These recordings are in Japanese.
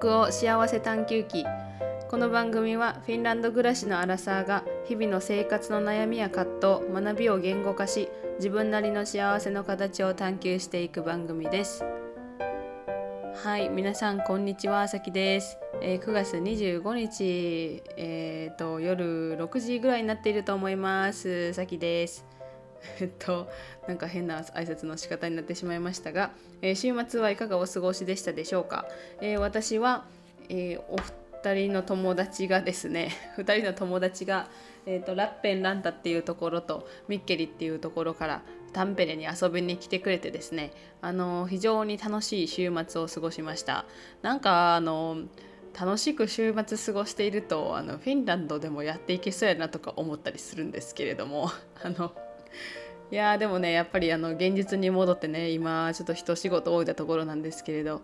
北欧幸せ探求記。この番組はフィンランド暮らしのアラサーが日々の生活の悩みや葛藤学びを言語化し自分なりの幸せの形を探求していく番組です。はい皆さんこんにちはさきです、えー、9月25日えーと、と夜6時ぐらいになっていると思います。さきです。えっとなんか変な挨拶の仕方になってしまいましたが、えー、週末はいかがお過ごしでしたでしょうか、えー、私は、えー、お二人の友達がですね 2人の友達が、えーと、ラッペンランタっていうところとミッケリっていうところからタンペレに遊びに来てくれてですねあの非常に楽しい週末を過ごしました。なんかあの楽しく週末過ごしているとあのフィンランドでもやっていけそうやなとか思ったりするんですけれども あのいやでもねやっぱりあの現実に戻ってね今ちょっと一仕事多いたところなんですけれど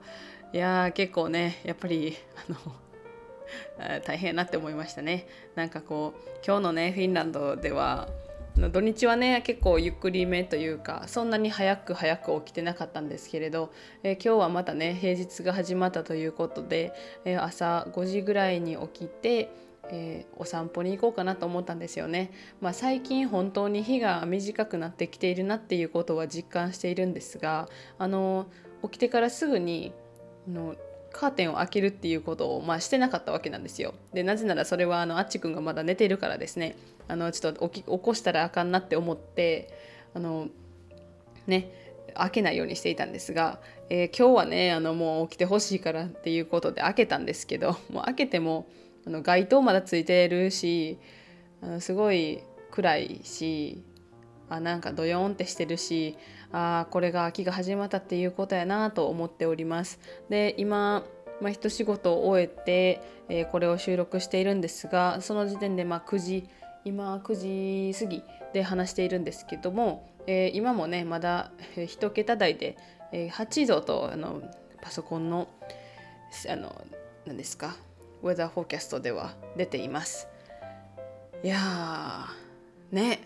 いや結構ねやっぱりあの 大変なって思いましたね。なんかこう今日のねフィンランドでは土日はね結構ゆっくりめというかそんなに早く早く起きてなかったんですけれど、えー、今日はまたね平日が始まったということで、えー、朝5時ぐらいに起きてえー、お散歩に行こうかなと思ったんですよね。まあ、最近本当に日が短くなってきているなっていうことは実感しているんですがあの起きてからすぐにあのカーテンを開けるっていうことを、まあ、してなかったわけなんですよ。でなぜならそれはあのあっちくんがまだ寝ているからですねあのちょっと起き起こしたらあかんなって思ってあのね開けないようにしていたんですが、えー、今日はねあのもう起きてほしいからっていうことで開けたんですけどもう開けてもあの街灯まだついてるしあのすごい暗いしあなんかドヨーンってしてるしあこれが秋が始まったっていうことやなと思っております。で今まあ、一仕事を終えて、えー、これを収録しているんですがその時点でま9時今9時過ぎで話しているんですけども、えー、今もねまだ1桁台で、えー、8度とあのパソコンのあの何ですかウェザーフォーキャストでは出ています。いやーね。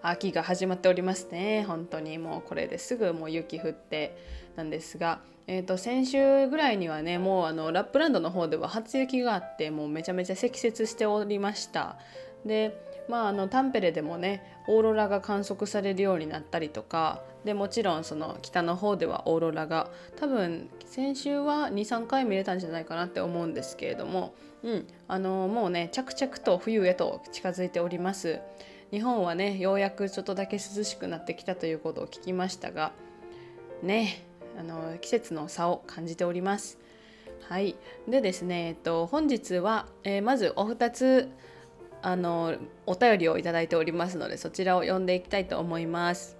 秋が始まっておりますね。本当に。もうこれですぐもう雪降ってなんですが、えー、と先週ぐらいにはねもうあのラップランドの方では初雪があってもうめちゃめちゃ積雪しておりました。でまあ、あのタンペレでもねオーロラが観測されるようになったりとかでもちろんその北の方ではオーロラが多分先週は23回見れたんじゃないかなって思うんですけれども、うん、あのもうね着々と冬へと近づいております。日本はねようやくちょっとだけ涼しくなってきたということを聞きましたがねあの季節の差を感じております。はい。でですね、えっと、本日は、えー、まずお二つあのお便りをいただいておりますのでそちらを読んでいきたいと思います、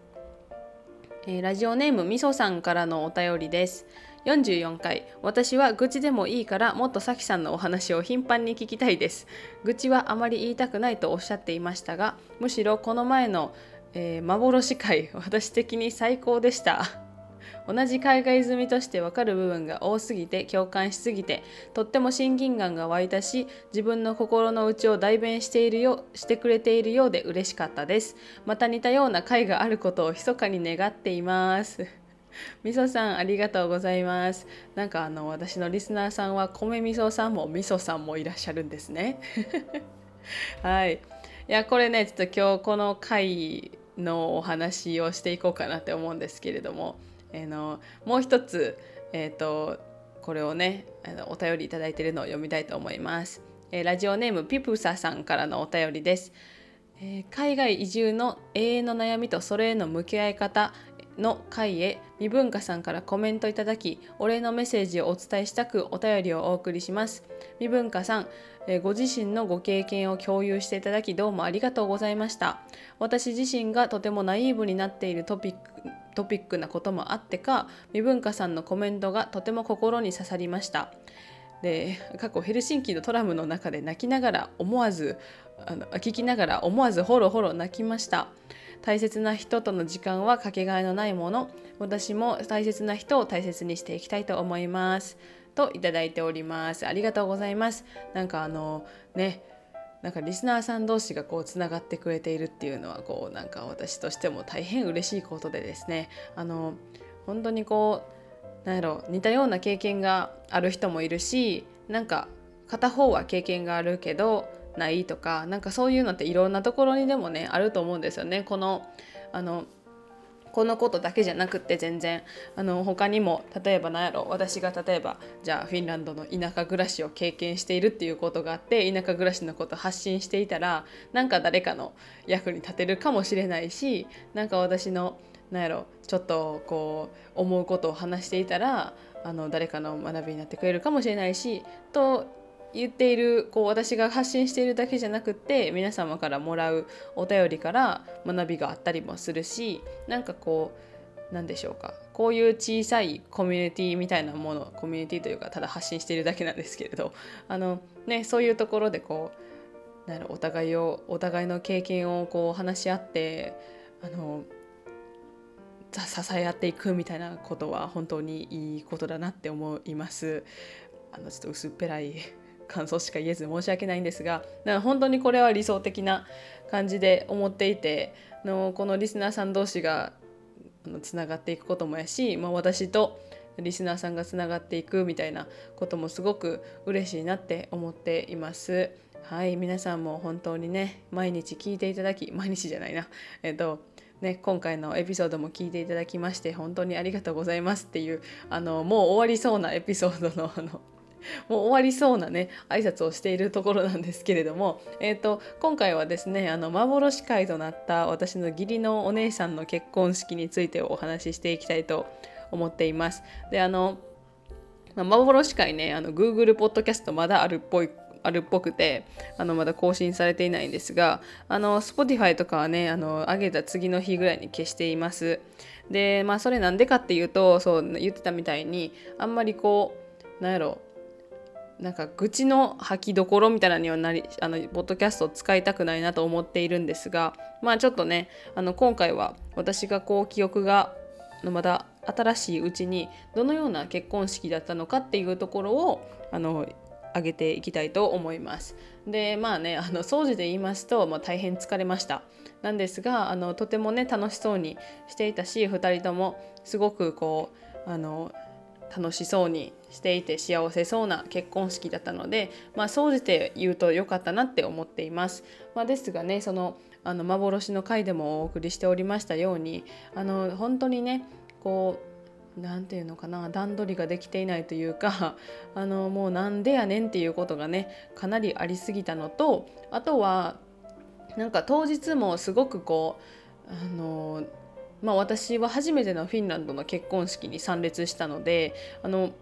えー、ラジオネームみそさんからのお便りです。44回。私は愚痴でもいいからもっとさきさんのお話を頻繁に聞きたいです。愚痴はあまり言いたくないとおっしゃっていましたがむしろこの前の、えー、幻会私的に最高でした。同じ海外済みとしてわかる部分が多すぎて共感しすぎてとっても親近感が湧いたし自分の心の内を代弁しているよしてくれているようで嬉しかったです。また似たような回があることを密かに願っています。みそさんありがとうございます。なんかあの私のリスナーさんは米みそさんもみそさんもいらっしゃるんですね。はい。いやこれねちょっと今日この回のお話をしていこうかなって思うんですけれども。え、のもう一つ、えーと、これをねあのお便りいいてるのを読みたいと思います、えー、ラジオネームピプサさんからのお便りです、えー、海外移住の永遠の悩みとそれへの向き合い方の回へ未文化さんからコメントいただきお礼のメッセージをお伝えしたくお便りをお送りします。未文化さんご自身のご経験を共有していただきどうもありがとうございました。私自身がとてもナイーブになっているトピックトピックなこともあってか未文化さんのコメントがとても心に刺さりました。で過去ヘルシンキのトラムの中で泣きながら思わずあの聞きながら思わずホロホロ泣きました。大切な人との時間はかけがえのないもの。私も大切な人を大切にしていきたいと思います。といただいております。ありがとうございます。なんかあのねなんかリスナーさん同士がこうつながってくれているっていうのはこうなんか私としても大変嬉しいことでですねあの本当にこなんやろ似たような経験がある人もいるしなんか片方は経験があるけどないとかなんかそういうのっていろんなところにでもねあると思うんですよね。このあのこのことだけじゃなくって全然あの他にも例えば何やろ私が例えばじゃあフィンランドの田舎暮らしを経験しているっていうことがあって田舎暮らしのこと発信していたらなんか誰かの役に立てるかもしれないしなんか私の何やろちょっとこう思うことを話していたらあの誰かの学びになってくれるかもしれないしと言っているこう私が発信しているだけじゃなくって皆様からもらうお便りから学びがあったりもするしなんかこう何でしょうかこういう小さいコミュニティみたいなものコミュニティというかただ発信しているだけなんですけれどあの、ね、そういうところでこうなるお互いをお互いの経験をこう話し合ってあの支え合っていくみたいなことは本当にいいことだなって思います。あのちょっと薄っぺらい感想しか言えず申し訳ないんですが本当にこれは理想的な感じで思っていてのこのリスナーさん同士がつながっていくこともやし、まあ、私とリスナーさんがつながっていくみたいなこともすごく嬉しいなって思っています。はい皆さんも本当にね毎日聞いていただき毎日じゃないなえっとね、今回のエピソードも聞いていただきまして本当にありがとうございますっていうあのもう終わりそうなエピソードのあの もう終わりそうなね挨拶をしているところなんですけれども、えーと、今回はですねあの幻会となった私の義理のお姉さんの結婚式についてお話ししていきたいと思っています。であの幻会ねあの Google ポッドキャストまだあるっぽいあるっぽくてあのまだ更新されていないんですがあの Spotify とかはねあの上げた次の日ぐらいに消していますでまあそれなんでかっていうとそう言ってたみたいにあんまりこうなんやろなんか愚痴の吐きどころみたいなにはなりあのポッドキャストを使いたくないなと思っているんですがまあちょっとねあの今回は私がこう記憶がまだ新しいうちにどのような結婚式だったのかっていうところをあの上げていきたいと思います。でまあねあの掃除で言いますと、まあ、大変疲れました。なんですがあのとてもね楽しそうにしていたし2人ともすごくこうあの楽しそうにしていて幸せそうな結婚式だったので、まあ、総じて言うと良かったなって思っています。まあ、ですがねそのあの幻の回でもお送りしておりましたようにあの本当にねこう何て言うのかな段取りができていないというか あのもうなんでやねんっていうことがねかなりありすぎたのとあとはなんか当日もすごくこうあのまあ、私は初めてのフィンランドの結婚式に参列したのであの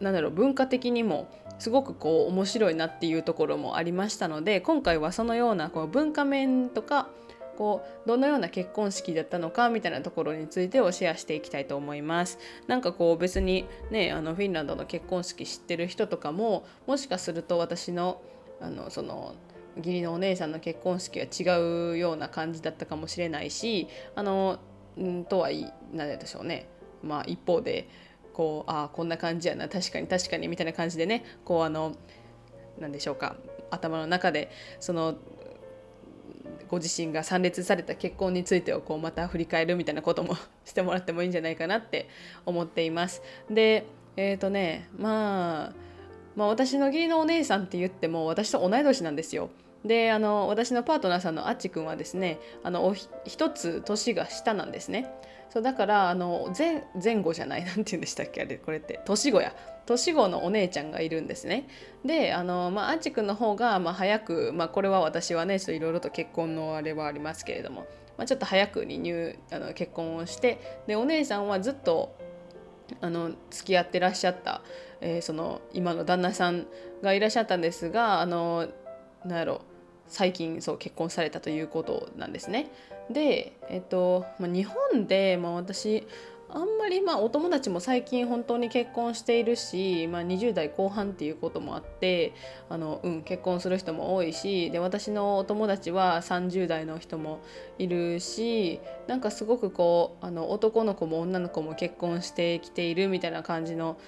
なんだろう文化的にもすごくこう面白いなっていうところもありましたので今回はそのようなこう文化面とかこうどのような結婚式だったのかみたいなところについてをシェアしていきたいと思います。なんかこう別にねあのフィンランドの結婚式知ってる人とかももしかすると私のあのその義理のお姉さんの結婚式は違うような感じだったかもしれないしあのんとは何でしょうねまあ一方でこうああこんな感じやな確かに確かにみたいな感じでねこうあの何でしょうか頭の中でそのご自身が参列された結婚についてをこうまた振り返るみたいなことも してもらってもいいんじゃないかなって思っています。でえっ、ー、とね、まあ、まあ私の義理のお姉さんって言っても私と同い年なんですよ。であの私のパートナーさんのあっちくんはですねあの一つ年が下なんですね。そうだからあの前前後じゃない 何て言うんでしたっけあれこれって。年子や。年子のお姉ちゃんがいるんですね。であの、まあ、アンチ君の方が、まあ、早く、まあ、これは私はねちょっといろいろと結婚のあれはありますけれども、まあ、ちょっと早くに入あの結婚をしてでお姉さんはずっとあの付き合ってらっしゃった、えー、その今の旦那さんがいらっしゃったんですがあのなんやろ最近そう結婚されたということなんですね。で、えっとまあ、日本で、まあ、私あんまりまあお友達も最近本当に結婚しているし、まあ、20代後半っていうこともあってあの、うん、結婚する人も多いしで私のお友達は30代の人もいるしなんかすごくこうあの男の子も女の子も結婚してきているみたいな感じの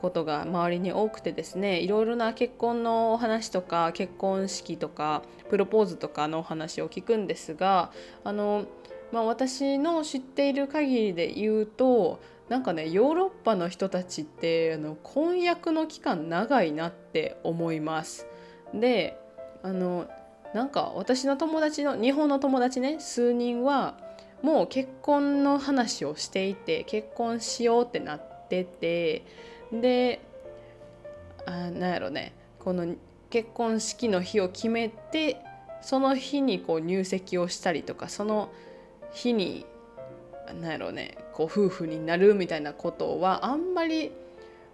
ことが周りに多くてですねいろいろな結婚のお話とか結婚式とかプロポーズとかのお話を聞くんですがあの、まあ、私の知っている限りで言うとなんかねヨーロッパの人たちってあの婚約の期間長いなって思います。であのなんか私の友達の日本の友達ね数人はもう結婚の話をしていて結婚しようってなっててであなんやろねこの結婚式の日を決めてその日にこう入籍をしたりとかその日になんやろねこう夫婦になるみたいなことはあんまり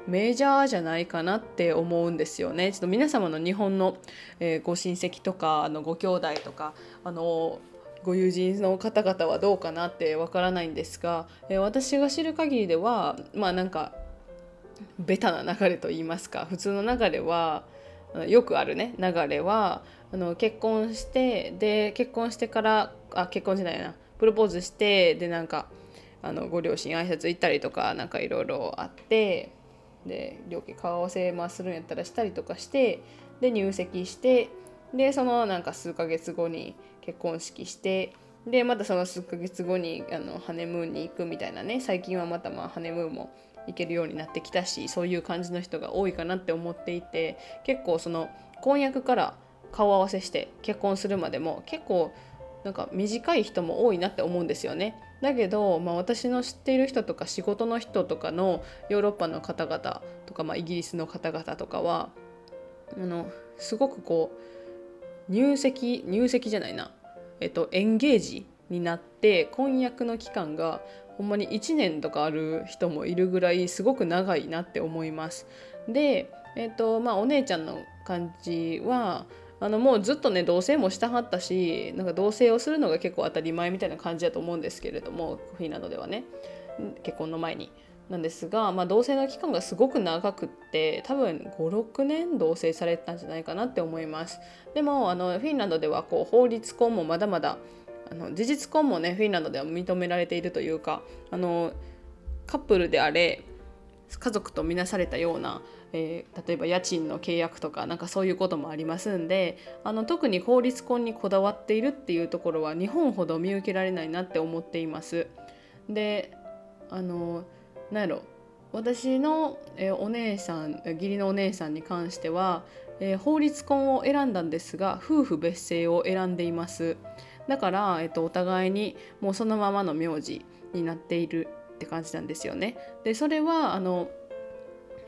メジャーじゃないかなって思うんですよね。ちょっと皆様の日本の、えー、ご親戚とかあのご兄弟とかあのご友人の方々はどうかなってわからないんですが、えー、私が知る限りではまあなんかベタな流れと言いますか普通の流れはよくあるね流れはあの結婚してで結婚してからあ結婚じゃないなプロポーズしてでなんかあのご両親挨拶行ったりとかなんかいろいろあってで両家顔合わせまするんやったらしたりとかしてで入籍してでそのなんか数ヶ月後に結婚式してでまたその数ヶ月後にあのハネムーンに行くみたいなね最近はまたまあハネムーンも行けるようになってきたしそういう感じの人が多いかなって思っていて結構その婚約から顔合わせして結婚するまでも結構なんか短い人も多いなって思うんですよね。だけど、まあ、私の知っている人とか仕事の人とかのヨーロッパの方々とか、まあ、イギリスの方々とかはあのすごくこう入籍入籍じゃないな、えっと、エンゲージになって婚約の期間がほんまに1年とかある人もいるぐらいすごく長いなって思います。で、えっとまあ、お姉ちゃんの感じはあのもうずっとね同棲もしたはったしなんか同棲をするのが結構当たり前みたいな感じだと思うんですけれどもフィンランドではね結婚の前に。なんですが、まあ、同棲の期間がすごく長くって多分56年同棲されてたんじゃないかなって思いますでもあのフィンランドではこう法律婚もまだまだあの事実婚もねフィンランドでは認められているというかあのカップルであれ家族とみなされたようなえー、例えば家賃の契約とかなんかそういうこともありますんであの特に法律婚にこだわっているっていうところは日本ほど見受けられないなって思っています。であのなんやろ私の、えー、お姉さん義理のお姉さんに関しては、えー、法律婚を選んだんですが夫婦別姓を選んでいますだから、えーとお互いにもうそのままの名字になっているって感じなんですよねでそれはあの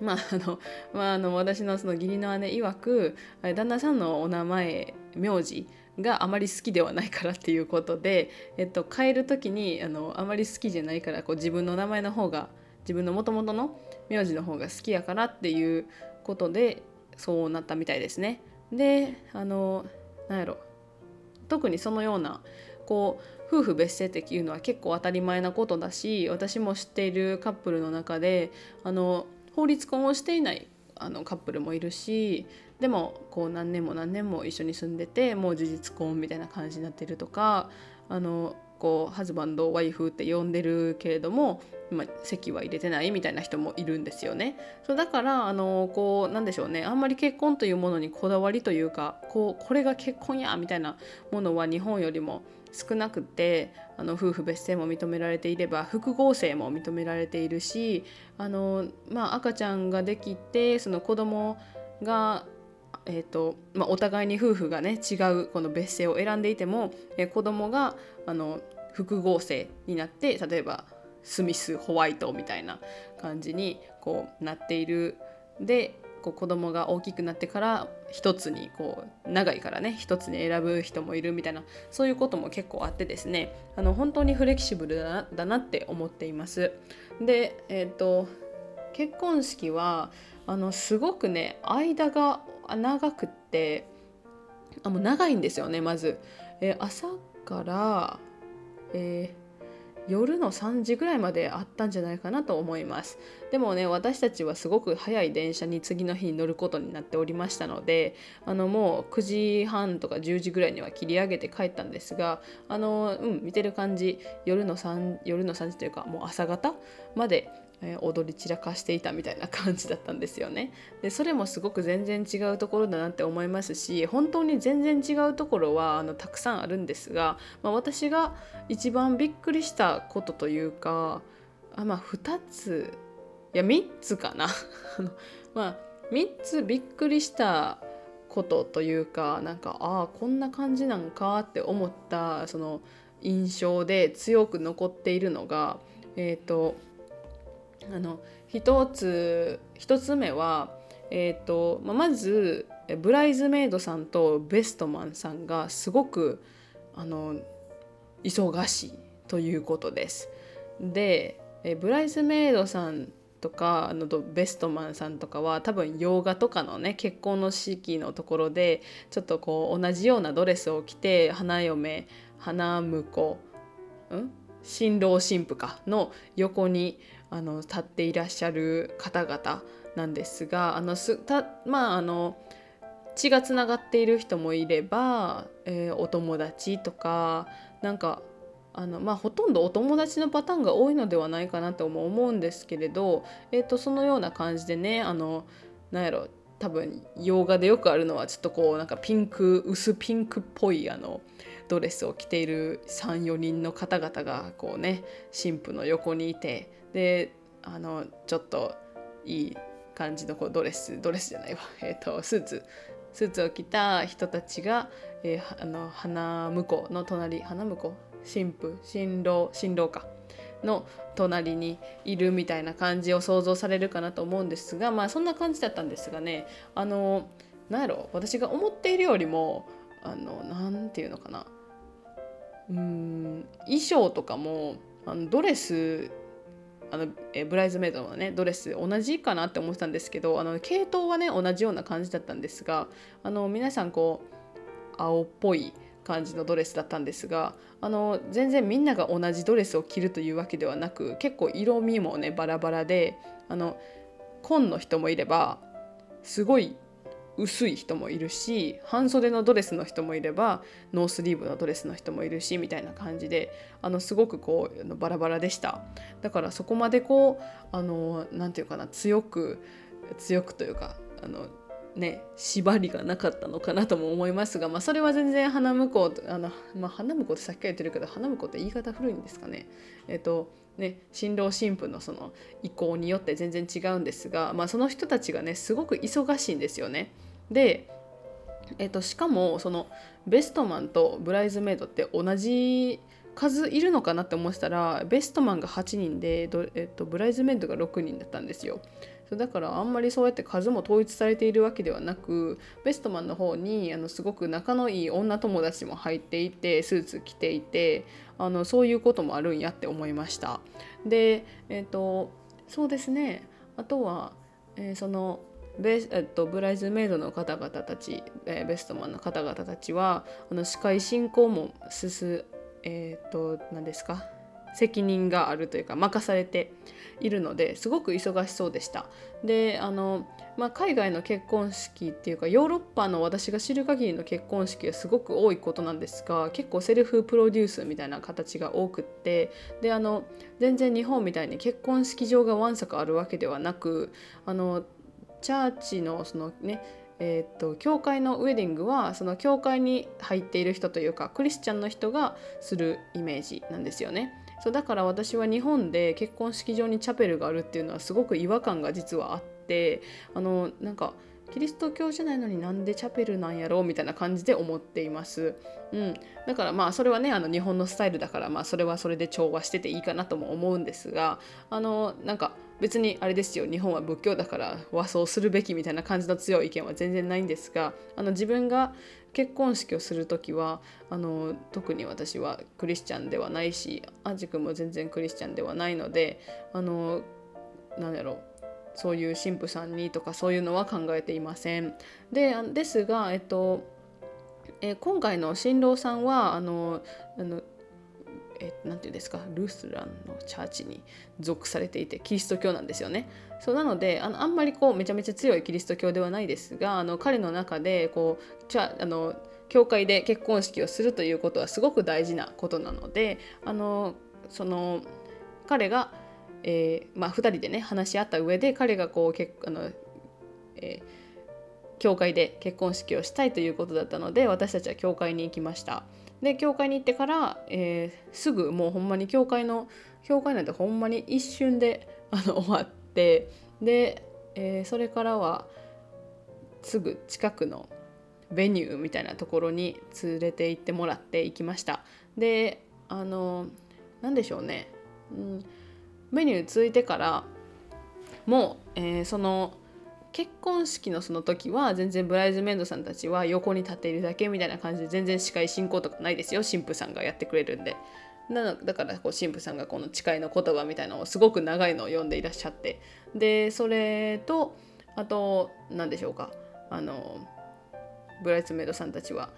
まああのまあ、あの私のその義理の姉曰く旦那さんのお名前名字があまり好きではないからっていうことで、えっと、変える時にあのあまり好きじゃないからこう自分の名前の方が自分のもともとの名字の方が好きやからっていうことでそうなったみたいですね。であのなんやろ特にそのようなこう夫婦別姓っていうのは結構当たり前なことだし私も知っているカップルの中であの法律婚をしていないあのカップルもいるしでもこう何年も何年も一緒に住んでてもう事実婚みたいな感じになってるとかあのこうハズバンドワイフって呼んでるけれども、まあ、籍は入れてないみたいな人もいるんですよね。そうだからあのこうなんでしょうねあんまり結婚というものにこだわりというかこうこれが結婚やみたいなものは日本よりも少なくてあの夫婦別姓も認められていれば複合性も認められているしあの、まあ、赤ちゃんができてその子供がえーとまあ、お互いに夫婦がね違うこの別姓を選んでいても、えー、子供があの複合性になって例えばスミスホワイトみたいな感じにこうなっているでこう子供が大きくなってから一つにこう長いからね一つに選ぶ人もいるみたいなそういうことも結構あってですねあの本当にフレキシブルだなだなって思っています。で、えーと、結婚式はあのすごくね間が長くってあもう長いんですよねまず。えー、朝から、えー夜の3時ぐらいまであったんじゃないかなと思います。でもね私たちはすごく早い電車に次の日に乗ることになっておりましたのであのもう9時半とか10時ぐらいには切り上げて帰ったんですがあのうん見てる感じ。夜の3夜の3時というかもう朝方まで踊り散らかしていたみたいな感じだったんですよね。でそれもすごく全然違うところだなって思いますし本当に全然違うところはあのたくさんあるんですが、まあ、私が一番びっくりしたことというかあまあ2ついや3つかなまあ3つびっくりしたことというかなんかああこんな感じなんかって思ったその印象で強く残っているのがえっ、ー、とあの一つ一つ目は、えーとまあ、まずブライズメイドさんとベストマンさんがすごくあの忙しいということです。でブライズメイドさんとかあのベストマンさんとかは多分洋画とかのね結婚の式のところでちょっとこう同じようなドレスを着て花嫁花婿ん？新郎新婦かの横にあの立っていらっしゃる方々なんですがあのすたまああの血がつながっている人もいれば、えー、お友達とかなんかあのまあ、ほとんどお友達のパターンが多いのではないかなとも思うんですけれど、えー、とそのような感じでねあのなんやろ多分洋画でよくあるのはちょっとこうなんかピンク薄ピンクっぽいあのドレスを着ている34人の方々がこうね神父の横にいてであのちょっといい感じのこうドレスドレスじゃないわ、えーと、スーツ。スーツを着た人たちが、えー、あの花婿の隣花婿？神父新郎？新郎か。の隣にいるみたいな感じを想像されるかなと思うんですがまあそんな感じだったんですがねあのなんやろ？私が思っているよりもあのなんていうのかな。うん衣装とかもあのドレスあのえブライズメイドのねドレス同じかなって思ってたんですけどあの系統はね同じような感じだったんですがあの皆さんこう青っぽい感じのドレスだったんですがあの全然みんなが同じドレスを着るというわけではなく結構色味もねバラバラであの紺の人もいればすごい薄い人もいるし半袖のドレスの人もいればノースリーブのドレスの人もいるしみたいな感じであのすごくこうバラバラでしただからそこまでこうあの何て言うかな強く強くというかあのね縛りがなかったのかなとも思いますが、まあ、それは全然花婿あの、まあ、花婿ってさっきから言ってるけど花婿って言い方古いんですかね。えっ、とね、新郎新婦のその意向によって全然違うんですが、まあ、その人たちがねすごく忙しいんですよね。で、えっと、しかもそのベストマンとブライズメイドって同じ数いるのかなって思ってたらベストマンが8人で、えっと、ブライズメイドが6人だったんですよ。だからあんまりそうやって数も統一されているわけではなくベストマンの方にあのすごく仲のいい女友達も入っていてスーツ着ていてあのそういうこともあるんやって思いました。でえっ、ー、とそうですね。あとは、えー、そのベえっと、ブライズメイドの方々たち、えー、ベストマンの方々たちはあの司会進行も進えっ、と何ですか？責任があるというか任されているのですごく忙しそうでした。であの、まあ、海外の結婚式っていうかヨーロッパの私が知る限りの結婚式はすごく多いことなんですが結構セルフプロデュースみたいな形が多くってであの全然日本みたいに結婚式場がわんさかあるわけではなくあのチャーチのそのねえーと、教会のウェディングはその教会に入っている人というかクリスチャンの人がするイメージなんですよね。そうだから私は日本で結婚式場にチャペルがあるっていうのはすごく違和感が実はあってあのなんかキリスト教じゃないのになんでチャペルなんやろうみたいな感じで思っています。うん、だからまあそれはねあの日本のスタイルだからまあそれはそれで調和してていいかなとも思うんですがあのなんか別にあれですよ日本は仏教だから和装するべきみたいな感じの強い意見は全然ないんですがあの自分が結婚式をする時はあの特に私はクリスチャンではないしアジ君も全然クリスチャンではないのであの何やろうそういう神父さんにとかそういうのは考えていません。でですが、えっとえ今回の新郎さんはあのあのえなんていうんですか？ルスランのチャーチに属されていてキリスト教なんですよね。そうなのであのあんまりこうめちゃめちゃ強いキリスト教ではないですがあの彼の中でこうチャあの教会で結婚式をするということはすごく大事なことなのであのその彼が、えー、まあ、2人でね話し合った上で彼がこう結あの、え、教会で結婚式をしたいということだったので私たちは教会に行きました。で教会に行ってから、えー、すぐもうほんまに教会の教会なんてほんまに一瞬であの 終わってで、えー、それからはすぐ近くのベニューみたいなところに連れて行ってもらって行きました。であの何でしょうね、うん、メニューついてからもう、えー、その結婚式のその時は全然ブライズメイドさんたちは横に立っているだけみたいな感じで全然司会進行とかないですよ。神父さんがやってくれるんで。なだからこう神父さんがこの誓いの言葉みたいなのをすごく長いのを読んでいらっしゃって。でそれとあと何でしょうか。あのブライズメイドさんたちは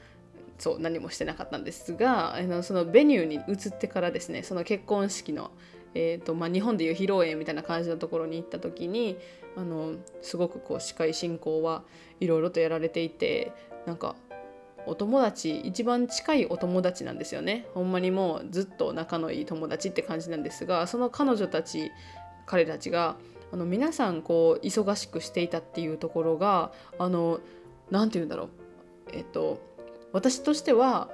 そう何もしてなかったんですがあのそのベニューに移ってからですねその結婚式の、えーとまあ、日本でいう披露宴みたいな感じのところに行った時にあのすごくこう司会進行はいろいろとやられていてなんかお友達一番近いお友達なんですよね。ほんまにもうずっと仲のいい友達って感じなんですがその彼女たち彼たちがあの皆さんこう忙しくしていたっていうところがあの何て言うんだろう。えっと私としては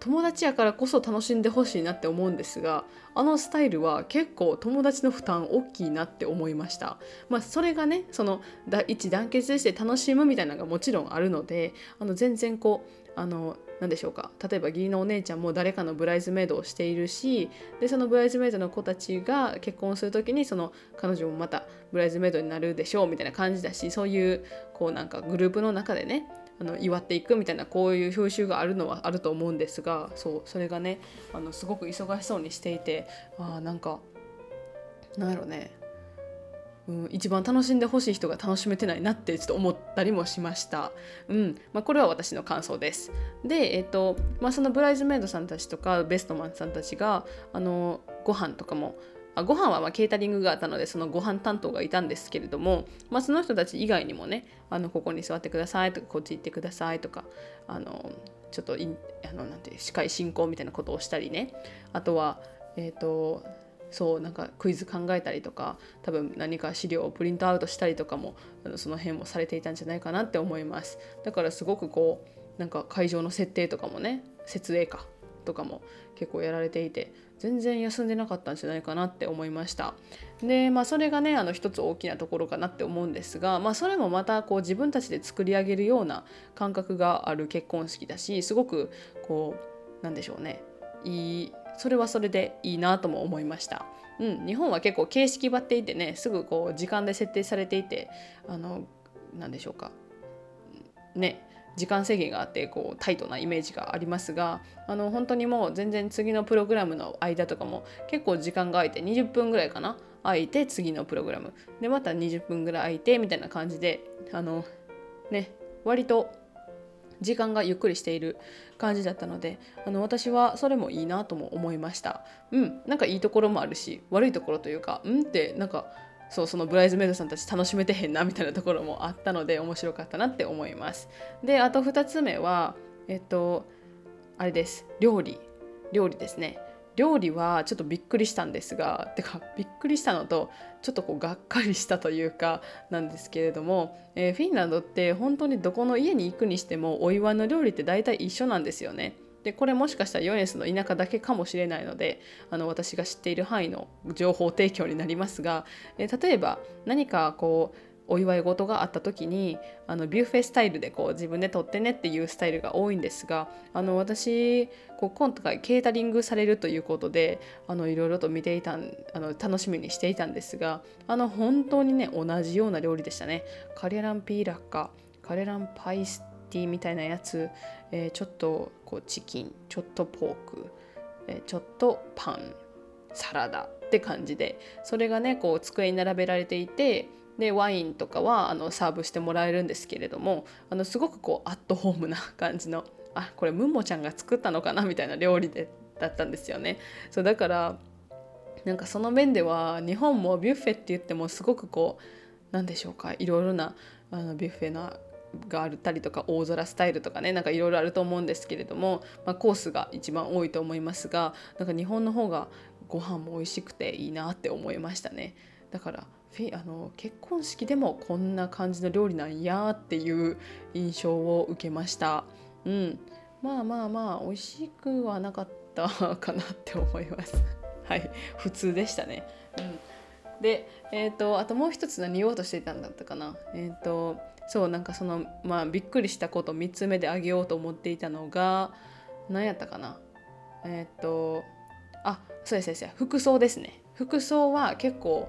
友達やからこそ楽しんでほしいなって思うんですがあのスタイルは結構友達の負担大きいなって思いました。まあそれがねその一団結して楽しむみたいなのがもちろんあるのであの全然こうあの何でしょうか。例えば義理のお姉ちゃんも誰かのブライズメイドをしているしでそのブライズメイドの子たちが結婚する時にその彼女もまたブライズメイドになるでしょうみたいな感じだしそういうこうなんかグループの中でねあの祝っていくみたいなこういう風習があるのはあると思うんですがそうそれがねあのすごく忙しそうにしていてあなんかなんやろうね、うん、一番楽しんでほしい人が楽しめてないなってちょっと思ったりもしました。うんまあ、これは私の感想です。で、えっとまあ、そのブライズメイドさんたちとかベストマンさんたちがあのご飯とかもあご飯はまケータリングがあったのでそのご飯担当がいたんですけれども、まあ、その人たち以外にもねあのここに座ってくださいとかこっち行ってくださいとかあのちょっとあのなんて司会進行みたいなことをしたりね。あとはえっ、ー、とそうなんかクイズ考えたりとか多分何か資料をプリントアウトしたりとかもその辺もされていたんじゃないかなって思います。だからすごくこうなんか会場の設定とかもね設営か。とかも結構やられていて全然休んでなかったんじゃないかなって思いました。でまあそれがねあの一つ大きなところかなって思うんですがまあそれもまたこう自分たちで作り上げるような感覚がある結婚式だしすごくこうなんでしょうね。いいそれはそれでいいなとも思いました。うん、日本は結構形式ばっていてねすぐこう時間で設定されていてあの何でしょうか。ね時間制限があってこうタイトなイメージがありますがあの本当にもう全然次のプログラムの間とかも結構時間が空いて20分ぐらいかな空いて次のプログラム。でまた20分ぐらい空いてみたいな感じであのね割と時間がゆっくりしている感じだったのであの私はそれもいいなとも思いました。うんなんかいいところもあるし悪いところというかうんってなんかそうそのブライズメイドさんたち楽しめてへんなみたいなところもあったので面白かったなって思います。であと2つ目はえっとあれです料理料理ですね。料理はちょっとびっくりしたんですがてかびっくりしたのとちょっとこうがっかりしたというかなんですけれども、えー、フィンランドって本当にどこの家に行くにしてもお祝いの料理って大体一緒なんですよね。でこれもしかしたらヨネスの田舎だけかもしれないのであの私が知っている範囲の情報提供になりますが、え例えば何かこうお祝い事があった時にあのビュッフェスタイルでこう自分で取ってねっていうスタイルが多いんですがあの私こう今回ケータリングされるということであのいろいろと見ていたあの楽しみにしていたんですがあの本当にね同じような料理でしたね。カレランピーラッカカレランパイスティみたいなやつ、えー、ちょっとこうチキンちょっとポーク、えー、ちょっとパンサラダって感じでそれがねこう机に並べられていてでワインとかはあのサーブしてもらえるんですけれどもあのすごくこうアットホームな感じのあこれムンモちゃんが作ったのかなみたいな料理でだったんですよね。そうだからなんかその面では日本もビュッフェって言ってもすごくこう何でしょうかいろいろなあのビュッフェながあったりとか大空スタイルとかねなんかいろいろあると思うんですけれども、まあ、コースが一番多いと思いますがなんか日本の方がご飯も美味しくていいなって思いましたね。だからあの結婚式でもこんな感じの料理なんやっていう印象を受けました。うん。まあまあまあ美味しくはなかったかなって思います。はい。普通でしたね。うん。で、えーと、あともう一つ何言おうとしていたんだったかな。えっ、ー、とそうなんかそのまあびっくりしたこと3つ目であげようと思っていたのが何やったかな。えっ、とあそうですそうです服装ですね。服装は結構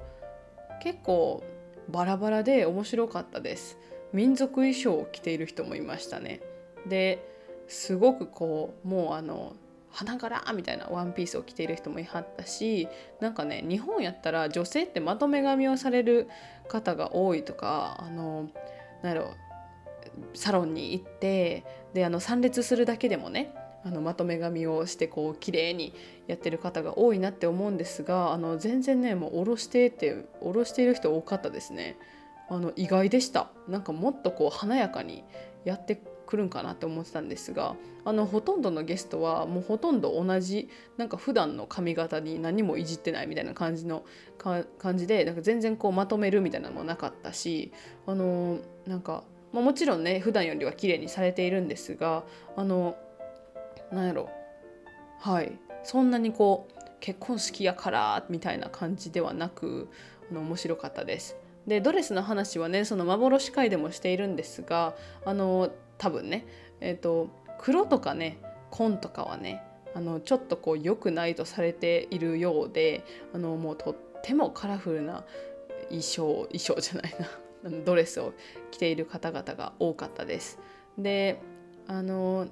結構バラバラで面白かったです。民族衣装を着ている人もいましたね。ですごくこうもうあの花柄みたいなワンピースを着ている人もいはったしなんかね日本やったら女性ってまとめ髪をされる方が多いとかあのなんやろサロンに行ってであの参列するだけでもねあのまとめ髪をしてこう綺麗にやってる方が多いなって思うんですがあの全然ねもう下ろしてって下ろしている人多かったですね。あの意外でした。なんかもっとこう華やかにやってくるんかなって思ってたんですがあのほとんどのゲストはもうほとんど同じなんか普段の髪型に何もいじってないみたいな感じの感じでなんか全然こうまとめるみたいなのもなかったしあのなんか、まあ、もちろんね普段よりは綺麗にされているんですがあのなんやろ。はい。そんなにこう結婚式やからみたいな感じではなくあの面白かったです。でドレスの話はねその幻会でもしているんですがあの多分ねえっ、ー、と黒とかね紺とかはねあのちょっとこう良くないとされているようであのもうとってもカラフルな衣装衣装じゃないな。ドレスを着ている方々が多かったです。であの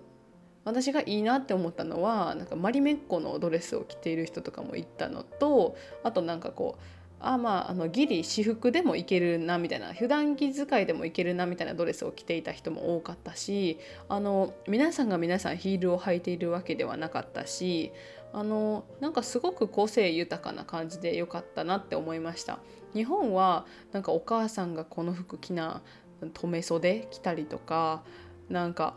私がいいなって思ったのはなんかマリメッコのドレスを着ている人とかもいたのとあとなんかこうあまああのギリ私服でもいけるなみたいな普段着使いでもいけるなみたいなドレスを着ていた人も多かったしあの皆さんが皆さんヒールを履いているわけではなかったしあのなんかすごく個性豊かな感じで良かったなって思いました。日本はなんかお母さんがこの服着な留め袖着たりとかなんか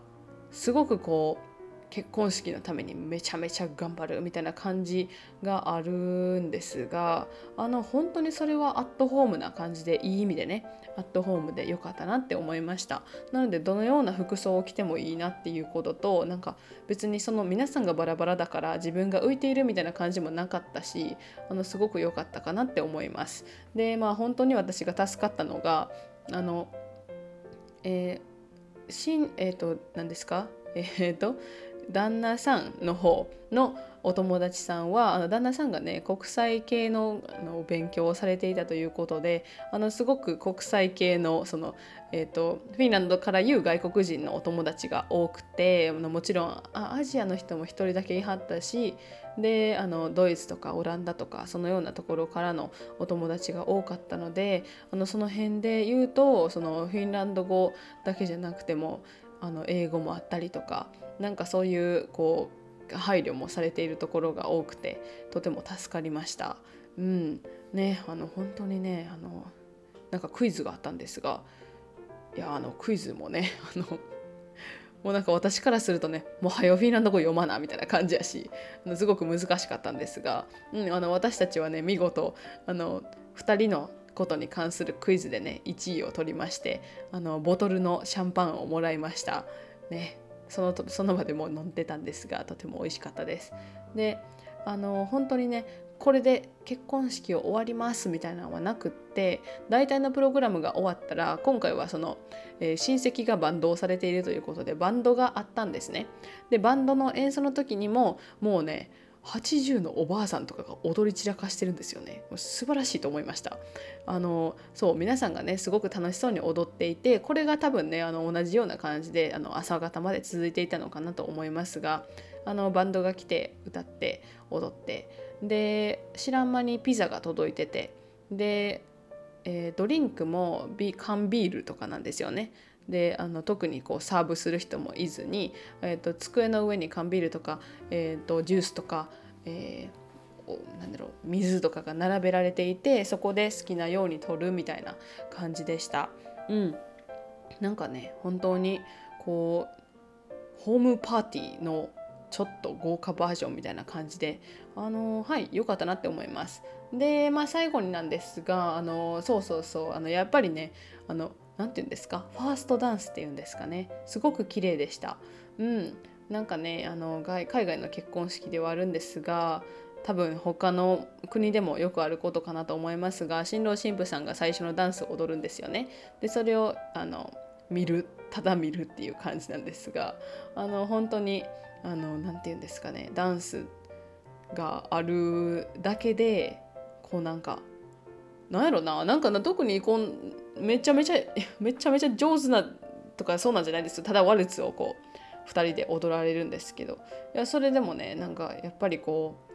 すごくこう結婚式のためにめちゃめちゃ頑張るみたいな感じがあるんですがあの本当にそれはアットホームな感じでいい意味でねアットホームで良かったなって思いました。なのでどのような服装を着てもいいなっていうこととなんか別にその皆さんがバラバラだから自分が浮いているみたいな感じもなかったしあのすごく良かったかなって思います。でまあ本当に私が助かったのがあのえー、新えっ、ー、と何ですか？えっ、ー、と旦那さんの方のお友達さんはあの旦那さんがね国際系のの勉強をされていたということであのすごく国際系のその、えーと、フィンランドから言う外国人のお友達が多くてもちろんあアジアの人も1人だけいはったしであのドイツとかオランダとかそのようなところからのお友達が多かったのであのその辺で言うとそのフィンランド語だけじゃなくてもあの英語もあったりとかなんかそういうこう配慮もされているところが多くてとても助かりました。うんねあの本当にねあのなんかクイズがあったんですがいやあのクイズもね あのもうなんか私からするとねもう早フィンランド語読まなみたいな感じやしすごく難しかったんですが、うん、あの私たちはね見事あの2人のことに関するクイズでね1位を取りましてあのボトルのシャンパンをもらいました。ねそのその場でも飲んでたんですがとても美味しかったです。であの本当にねこれで結婚式を終わりますみたいなのはなくって大体のプログラムが終わったら今回はその、えー、親戚がバンドをされているということでバンドがあったんですね。でバンドの演奏の時にももうね80のおばあさんとかが踊り散らかしてるんですよね。素晴らしいと思いました。あのそう皆さんがねすごく楽しそうに踊っていてこれが多分ねあの同じような感じであの朝方まで続いていたのかなと思いますがあのバンドが来て歌って踊ってで知らん間にピザが届いててで、えー、ドリンクもビ缶ビールとかなんですよね。であの特にこうサーブする人もいずに、えーと、机の上に缶ビールとか、えーと、ジュースとか、えー、なんだろう水とかが並べられていてそこで好きなように取るみたいな感じでした。うん、なんかね本当にこうホームパーティーのちょっと豪華バージョンみたいな感じであのはい良かったなって思います。でまあ最後になんですがあのそうそうそうあのやっぱりねあの何て言うんですか？ファーストダンスっていうんですかね？すごく綺麗でした。うん。なんかねあの海外の結婚式ではあるんですが多分他の国でもよくあることかなと思いますが新郎新婦さんが最初のダンスを踊るんですよね。でそれをあの見るただ見るっていう感じなんですがあの本当に何て言うんですかね？ダンスがあるだけでこうなんかなんやろななんかな特にこんめちゃめちゃ めちゃめちゃ上手なとかそうなんじゃないですただワルツをこう2人で踊られるんですけど。いやそれでもねなんかやっぱりこう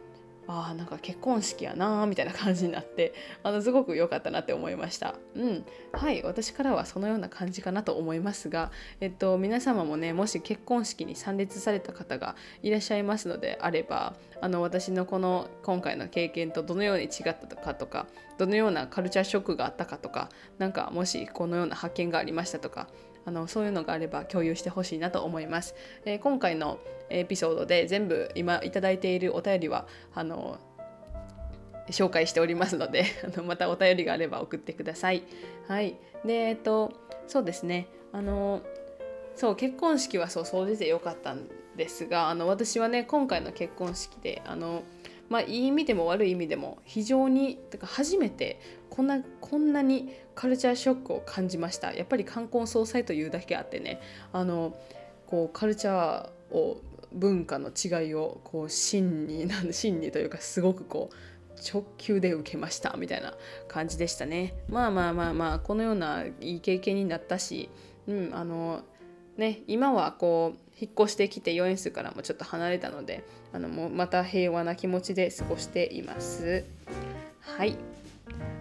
あなんか結婚式やなーみたいな感じになってあのすごく良かったなって思いました。うん。はい私からはそのような感じかなと思いますがえっと皆様もねもし結婚式に参列された方がいらっしゃいますのであればあの私のこの今回の経験とどのように違ったかとかどのようなカルチャーショックがあったかとか何かもしこのような発見がありましたとかあのそういうのがあれば共有してほしいなと思います、えー、今回のエピソードで全部今いただいているお便りはあの紹介しておりますので あのまたお便りがあれば送ってください。はい、でえっとそうですね。あのそう結婚式はそう掃除でよかったんですがあの私はね今回の結婚式であのまあいい意味でも悪い意味でも非常にてか初めてこんなこんなにカルチャーショックを感じました。やっぱり冠婚葬祭というだけあってね。あのこうカルチャーを文化の違いをこう真に 真にというかすごくこう直球で受けました。みたいな感じでしたね。まあまあまあまあこのようないい経験になったしうんあのね今はこう引っ越してきて4円数からもちょっと離れたのであのもうまた平和な気持ちで過ごしています。はい。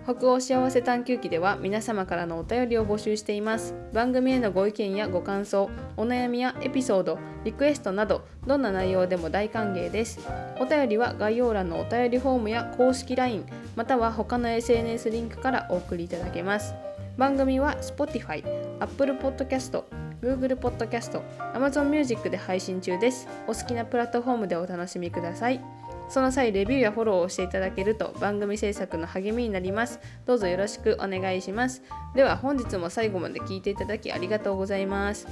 北欧幸せ探求記では皆様からのお便りを募集しています。番組へのご意見やご感想お悩みやエピソードリクエストなどどんな内容でも大歓迎です。お便りは概要欄のお便りフォームや公式 LINE または他の SNS リンクからお送りいただけます。番組は Spotify、Apple Podcast、Google Podcast、Amazon Music で配信中です。お好きなプラットフォームでお楽しみください。その際レビューやフォローをしていただけると番組制作の励みになります。どうぞよろしくお願いします。では本日も最後まで聞いていただきありがとうございます。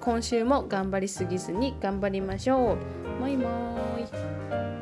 今週も頑張りすぎずに頑張りましょう。もいもーい。